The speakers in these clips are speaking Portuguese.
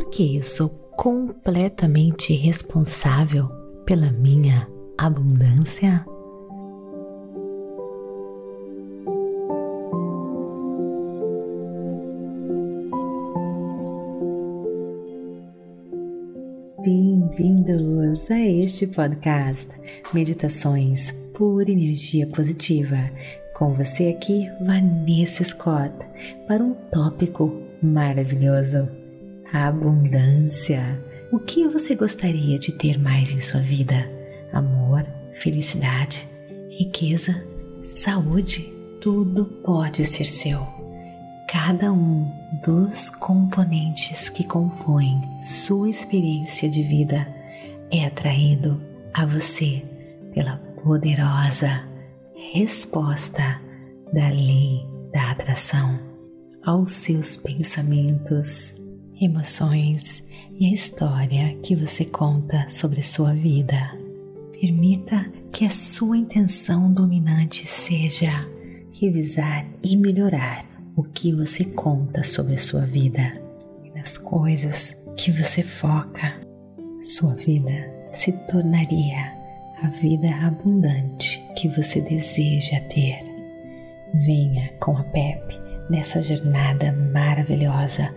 porque eu sou completamente responsável pela minha abundância? Bem-vindos a este podcast Meditações por Energia Positiva. Com você aqui, Vanessa Scott, para um tópico maravilhoso: abundância. O que você gostaria de ter mais em sua vida? Amor, felicidade, riqueza, saúde? Tudo pode ser seu cada um dos componentes que compõem sua experiência de vida é atraído a você pela poderosa resposta da lei da atração aos seus pensamentos, emoções e a história que você conta sobre sua vida. Permita que a sua intenção dominante seja revisar e melhorar o que você conta sobre sua vida e nas coisas que você foca, sua vida se tornaria a vida abundante que você deseja ter. Venha com a Pepe nessa jornada maravilhosa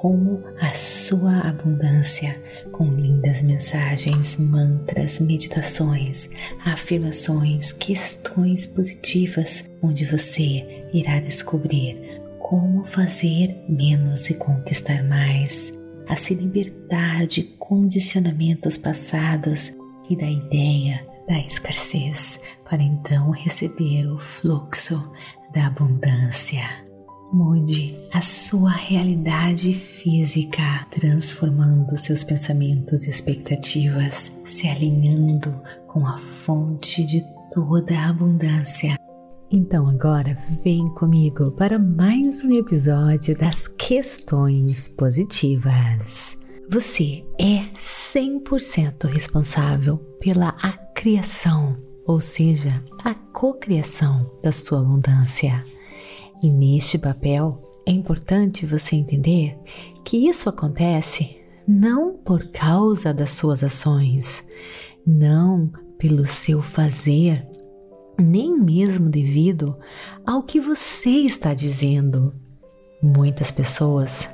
rumo à sua abundância, com lindas mensagens, mantras, meditações, afirmações, questões positivas, onde você irá descobrir como fazer menos e conquistar mais, a se libertar de condicionamentos passados e da ideia da escassez, para então receber o fluxo da abundância. Mude a sua realidade física, transformando seus pensamentos e expectativas, se alinhando com a fonte de toda a abundância então agora vem comigo para mais um episódio das questões positivas. Você é 100% responsável pela criação, ou seja, a cocriação da sua abundância. E neste papel é importante você entender que isso acontece não por causa das suas ações, não pelo seu fazer nem mesmo devido ao que você está dizendo. Muitas pessoas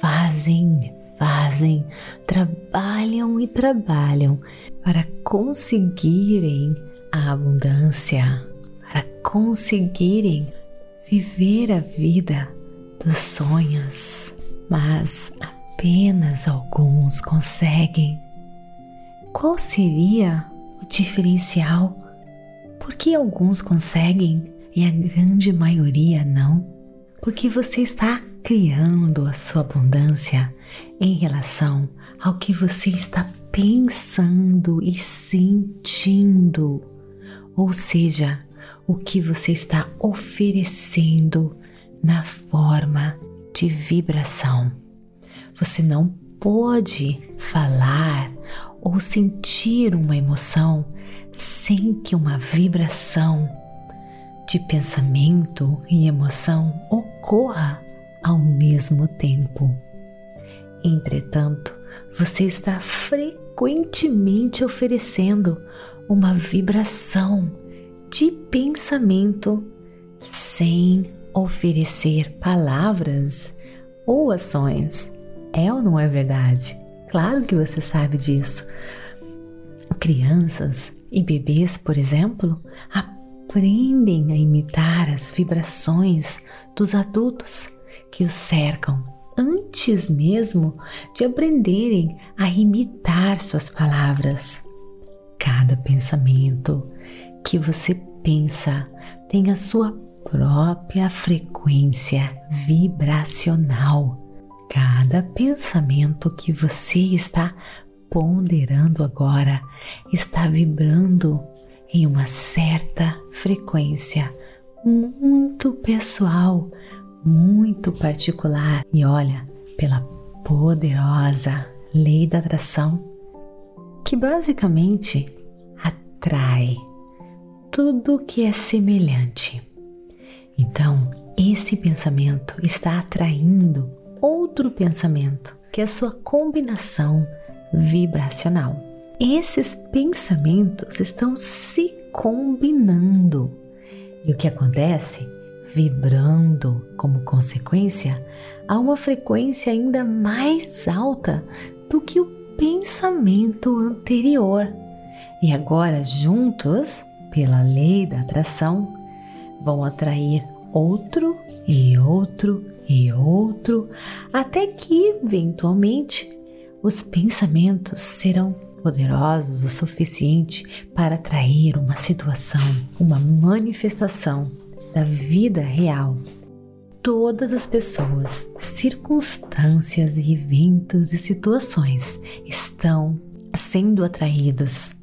fazem, fazem, trabalham e trabalham para conseguirem a abundância, para conseguirem viver a vida dos sonhos, mas apenas alguns conseguem. Qual seria o diferencial por que alguns conseguem e a grande maioria não? Porque você está criando a sua abundância em relação ao que você está pensando e sentindo, ou seja, o que você está oferecendo na forma de vibração. Você não pode falar ou sentir uma emoção sem que uma vibração de pensamento e emoção ocorra ao mesmo tempo. Entretanto, você está frequentemente oferecendo uma vibração de pensamento sem oferecer palavras ou ações. É ou não é verdade? Claro que você sabe disso. Crianças e bebês, por exemplo, aprendem a imitar as vibrações dos adultos que os cercam antes mesmo de aprenderem a imitar suas palavras. Cada pensamento que você pensa tem a sua própria frequência vibracional. Cada pensamento que você está ponderando agora está vibrando em uma certa frequência muito pessoal, muito particular. E olha, pela poderosa lei da atração, que basicamente atrai tudo que é semelhante. Então, esse pensamento está atraindo outro pensamento que é a sua combinação vibracional. Esses pensamentos estão se combinando. E o que acontece? Vibrando como consequência a uma frequência ainda mais alta do que o pensamento anterior. E agora, juntos, pela lei da atração, vão atrair outro e outro e outro, até que, eventualmente, os pensamentos serão poderosos o suficiente para atrair uma situação, uma manifestação da vida real. Todas as pessoas, circunstâncias e eventos e situações estão sendo atraídos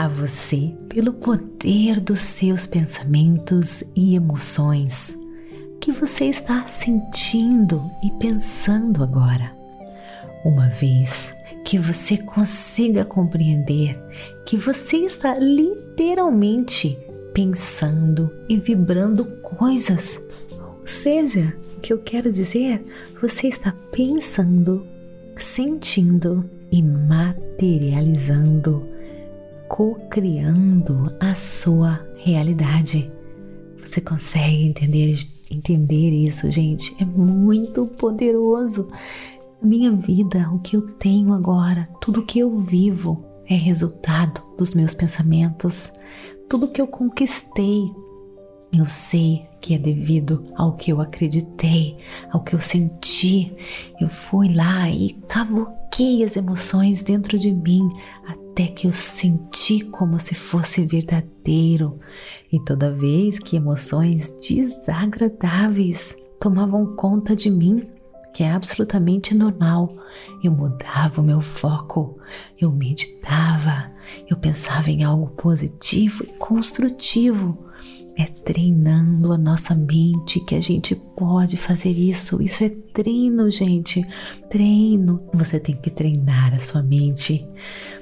a você pelo poder dos seus pensamentos e emoções que você está sentindo e pensando agora. Uma vez que você consiga compreender que você está literalmente pensando e vibrando coisas. Ou seja, o que eu quero dizer, você está pensando, sentindo e materializando, co-criando a sua realidade. Você consegue entender entender isso, gente, é muito poderoso. Minha vida, o que eu tenho agora, tudo que eu vivo é resultado dos meus pensamentos. Tudo que eu conquistei, eu sei que é devido ao que eu acreditei, ao que eu senti. Eu fui lá e cavoquei as emoções dentro de mim até que eu senti como se fosse verdadeiro. E toda vez que emoções desagradáveis tomavam conta de mim, que é absolutamente normal. Eu mudava o meu foco, eu meditava, eu pensava em algo positivo e construtivo. É treinando a nossa mente que a gente pode fazer isso. Isso é treino, gente. Treino. Você tem que treinar a sua mente,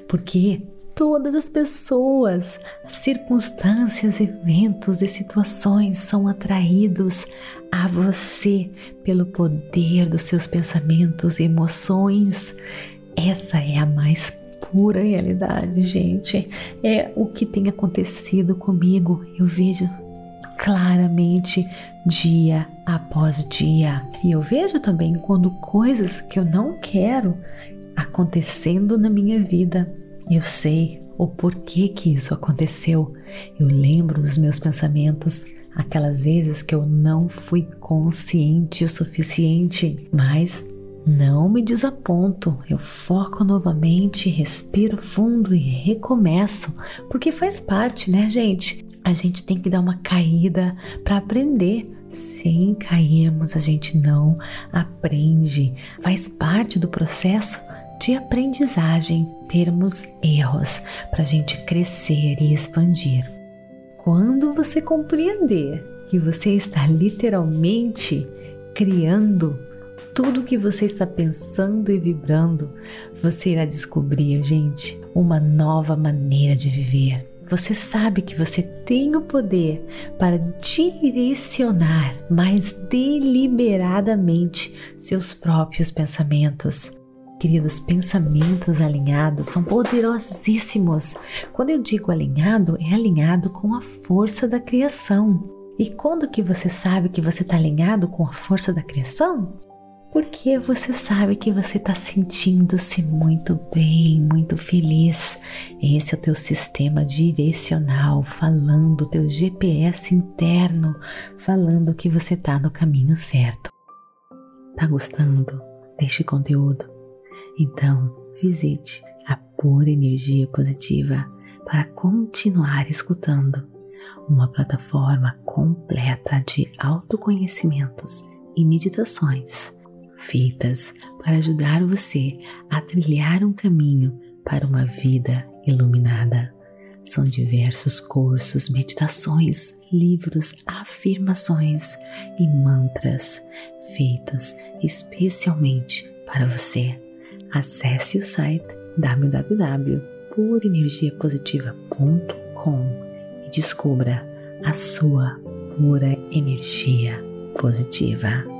porque todas as pessoas, circunstâncias, eventos e situações são atraídos a você pelo poder dos seus pensamentos e emoções. Essa é a mais pura realidade, gente. É o que tem acontecido comigo. Eu vejo claramente dia após dia. E eu vejo também quando coisas que eu não quero acontecendo na minha vida eu sei o porquê que isso aconteceu. Eu lembro dos meus pensamentos, aquelas vezes que eu não fui consciente o suficiente, mas não me desaponto. Eu foco novamente, respiro fundo e recomeço, porque faz parte, né, gente? A gente tem que dar uma caída para aprender. Sem cairmos, a gente não aprende. Faz parte do processo de aprendizagem termos erros para a gente crescer e expandir. Quando você compreender que você está literalmente criando tudo que você está pensando e vibrando, você irá descobrir, gente, uma nova maneira de viver. Você sabe que você tem o poder para direcionar mais deliberadamente seus próprios pensamentos Queridos, pensamentos alinhados são poderosíssimos. Quando eu digo alinhado, é alinhado com a força da criação. E quando que você sabe que você está alinhado com a força da criação? Porque você sabe que você está sentindo-se muito bem, muito feliz. Esse é o teu sistema direcional falando, teu GPS interno falando que você está no caminho certo. Tá gostando deste conteúdo? Então, visite a Pura Energia Positiva para continuar escutando uma plataforma completa de autoconhecimentos e meditações feitas para ajudar você a trilhar um caminho para uma vida iluminada. São diversos cursos, meditações, livros, afirmações e mantras feitos especialmente para você acesse o site www.purenergiapositiva.com e descubra a sua pura energia positiva.